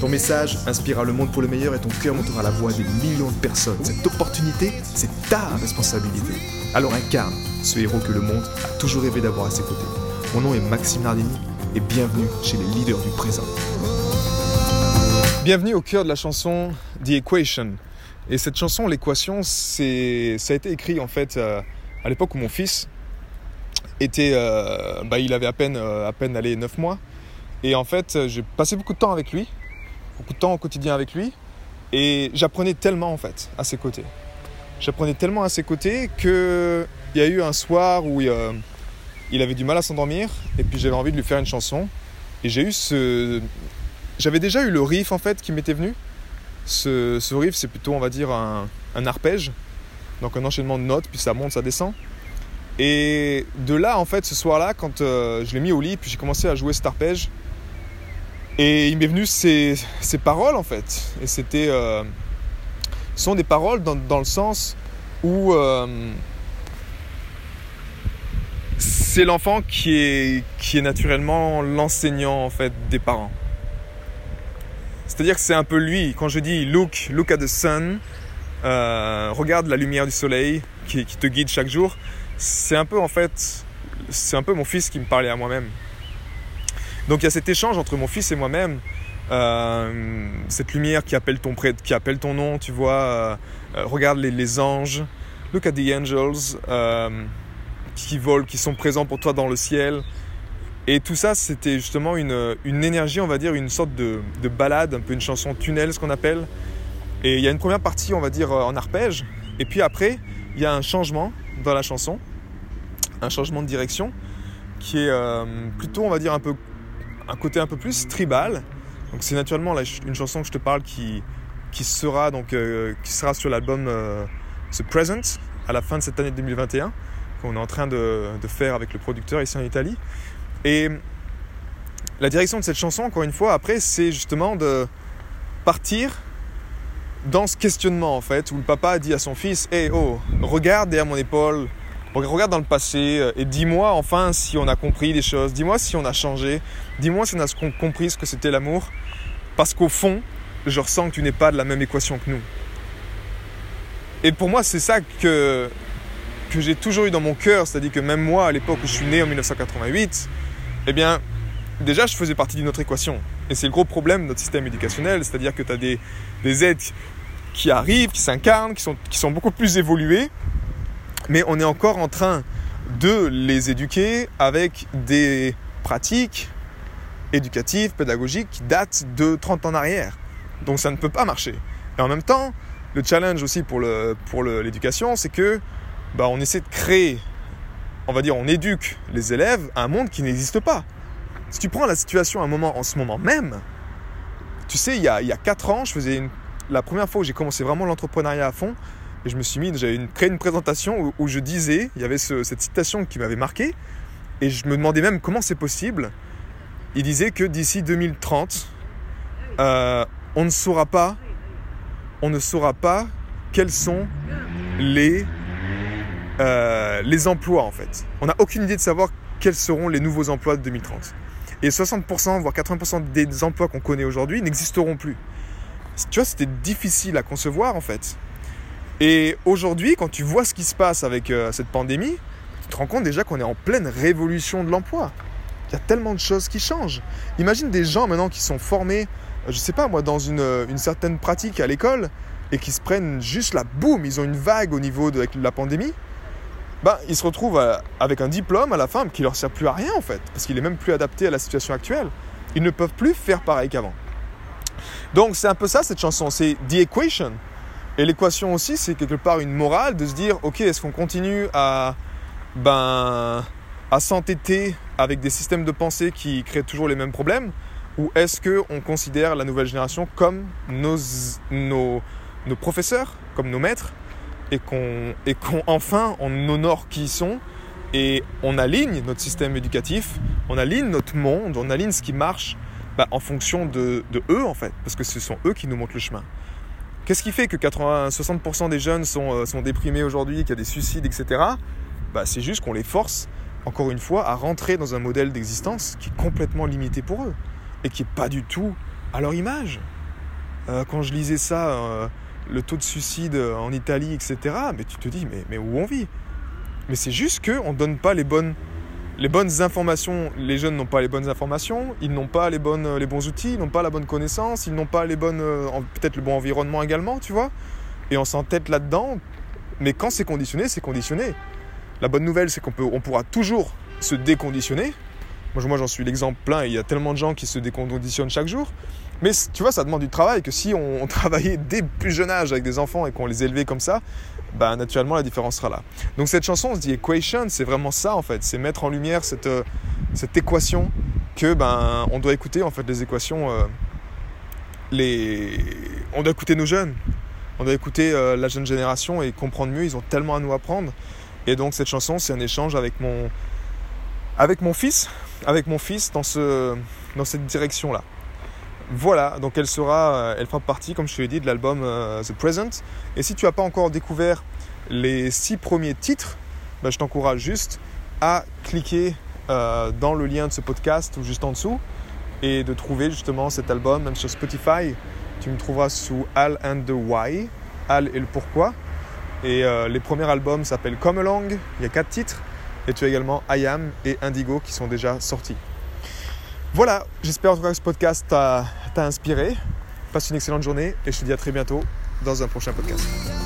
Ton message inspirera le monde pour le meilleur et ton cœur montera la voix des millions de personnes. Cette opportunité, c'est ta responsabilité. Alors incarne ce héros que le monde a toujours rêvé d'avoir à ses côtés. Mon nom est Maxime Nardini et bienvenue chez les leaders du présent. Bienvenue au cœur de la chanson The Equation. Et cette chanson, l'équation, c'est, ça a été écrit en fait euh, à l'époque où mon fils était, euh, bah, il avait à peine, euh, à peine allé 9 mois. Et en fait, j'ai passé beaucoup de temps avec lui beaucoup de temps au quotidien avec lui. Et j'apprenais tellement en fait à ses côtés. J'apprenais tellement à ses côtés qu'il y a eu un soir où il, euh, il avait du mal à s'endormir et puis j'avais envie de lui faire une chanson. Et j'ai eu ce... J'avais déjà eu le riff en fait qui m'était venu. Ce, ce riff c'est plutôt on va dire un, un, arpège. Donc un enchaînement de notes, puis ça monte, ça descend. Et de là en fait ce soir-là quand euh, je l'ai mis au lit, puis j'ai commencé à jouer cet arpège, et il m'est venu ces, ces, paroles en fait. Et c'était. Euh, sont des paroles dans, dans le sens où euh, c'est l'enfant qui est, qui est naturellement l'enseignant en fait des parents. C'est-à-dire que c'est un peu lui. Quand je dis look, look at the sun, euh, regarde la lumière du soleil qui, qui te guide chaque jour. C'est un peu en fait, c'est un peu mon fils qui me parlait à moi-même. Donc il y a cet échange entre mon fils et moi-même, euh, cette lumière qui appelle ton, qui appelle ton nom, tu vois, euh, euh, regarde les, les, anges, look at the angels qui volent, qui sont présents pour toi dans le ciel. Et tout ça, c'était justement une, une, énergie, on va dire, une sorte de, de, balade, un peu une chanson tunnel, ce qu'on appelle. Et il y a une première partie, on va dire, en arpège. Et puis après, il y a un changement dans la chanson, un changement de direction, qui est plutôt, on va dire, un peu un côté un peu plus tribal. Donc c'est naturellement une chanson que je te parle qui, sera donc euh, qui sera sur l'album euh, The Present à la fin de cette année 2021 qu'on est en train de, de, faire avec le producteur ici en Italie. Et la direction de cette chanson, encore une fois, après, c'est justement de partir dans ce questionnement en fait, où le papa dit à son fils Hey oh, regarde derrière mon épaule, regarde dans le passé euh, et dis-moi enfin si on a compris des choses, dis-moi si on a changé, dis-moi si on a compris ce que c'était l'amour, parce qu'au fond, je ressens que tu n'es pas de la même équation que nous. Et pour moi, c'est ça que, que j'ai toujours eu dans mon cœur, c'est-à-dire que même moi, à l'époque où je suis né en 1988, eh bien, déjà, je faisais partie d'une autre équation. Et c'est le gros problème de notre système éducationnel, c'est-à-dire que tu as des, des aides qui arrivent, qui s'incarnent, qui sont, qui sont beaucoup plus évoluées, mais on est encore en train de les éduquer avec des pratiques éducatives, pédagogiques qui datent de 30 ans en arrière. Donc ça ne peut pas marcher. Et en même temps, le challenge aussi pour l'éducation, c'est que bah, on essaie de créer, on va dire, on éduque les élèves à un monde qui n'existe pas. Si tu prends la situation à un moment, en ce moment même, tu sais, il y a, il y a 4 ans, je faisais la première fois où j'ai commencé vraiment l'entrepreneuriat à fond, et je me suis mis, j'avais créé une présentation où, je disais, il y avait cette citation qui m'avait marqué, et je me demandais même comment c'est possible. Il disait que d'ici 2030, euh, on ne saura pas, on ne saura pas quels sont les, euh, les emplois en fait. On n'a aucune idée de savoir quels seront les nouveaux emplois de 2030. Et 60%, voire 80% des emplois qu'on connaît aujourd'hui n'existeront plus. Tu vois, c'était difficile à concevoir en fait. Et aujourd'hui, quand tu vois ce qui se passe avec euh, cette pandémie, tu te rends compte déjà qu'on est en pleine révolution de l'emploi. Il y a tellement de choses qui changent. Imagine des gens maintenant qui sont formés, euh, je sais pas moi, dans une, euh, une certaine pratique à l'école et qui se prennent juste la boum, ils ont une vague au niveau de la pandémie. Bah, ils se retrouvent avec un diplôme à la fin qui leur sert plus à rien en fait, parce qu'il est même plus adapté à la situation actuelle. Ils ne peuvent plus faire pareil qu'avant. Donc c'est un peu ça cette chanson, c'est The Equation. Et l'équation aussi, c'est quelque part une morale de se dire, ok, est-ce qu'on continue à, ben, à s'entêter avec des systèmes de pensée qui créent toujours les mêmes problèmes Ou est-ce qu'on considère la nouvelle génération comme nos, nos, professeurs, comme nos maîtres, et qu'on enfin on honore qui ils sont et on aligne notre système éducatif, on aligne notre monde, on aligne ce qui marche bah, en fonction de, eux en fait, parce que ce sont eux qui nous montrent le chemin. Qu'est-ce qui fait que 80, 60% des jeunes sont, euh, sont déprimés aujourd'hui, qu'il y a des suicides, etc. Bah, c'est juste qu'on les force, encore une fois, à rentrer dans un modèle d'existence qui est complètement limité pour eux et qui n'est pas du tout à leur image. Euh, quand je lisais ça, euh, le taux de suicide en Italie, etc., mais tu te dis, mais où on vit? Mais c'est juste qu'on ne donne pas les bonnes, les bonnes informations. Les jeunes n'ont pas les bonnes informations, ils n'ont pas les, bonnes, les bons outils, ils n'ont pas la bonne connaissance, ils n'ont pas les bonnes, euh, peut-être le bon environnement également, tu vois. Et on s'entête là-dedans, mais quand c'est conditionné, c'est conditionné. La bonne nouvelle, c'est qu'on on pourra toujours se déconditionner. Moi, j'en suis l'exemple plein. Il y a tellement de gens qui se déconditionnent chaque jour. Mais tu vois, ça demande du travail que si on, travaillait dès plus jeune âge avec des enfants et qu'on les élevait comme ça, bah, naturellement la différence sera là. Donc cette chanson, on se dit Equation, c'est vraiment ça en fait, c'est mettre en lumière cette, euh, cette équation que ben on doit écouter en fait les équations, euh, les... on doit écouter nos jeunes, on doit écouter euh, la jeune génération et comprendre mieux. Ils ont tellement à nous apprendre. Et donc cette chanson, c'est un échange avec mon avec mon fils, avec mon fils dans ce dans cette direction là. Voilà, donc elle sera, euh, elle fera partie, comme je te l'ai dit, de l'album euh, The Present. Et si tu n'as pas encore découvert les six premiers titres, bah, je t'encourage juste à cliquer euh, dans le lien de ce podcast ou juste en dessous et de trouver justement cet album, même sur Spotify. Tu me trouveras sous Al and the Why, Al et le pourquoi. Et les premiers albums s'appellent Come Along, il y a quatre titres. Et tu as également I Am et Indigo qui sont déjà sortis. Voilà, j'espère que ce podcast t'a inspiré. Passe une excellente journée et je te dis à très bientôt dans un prochain podcast.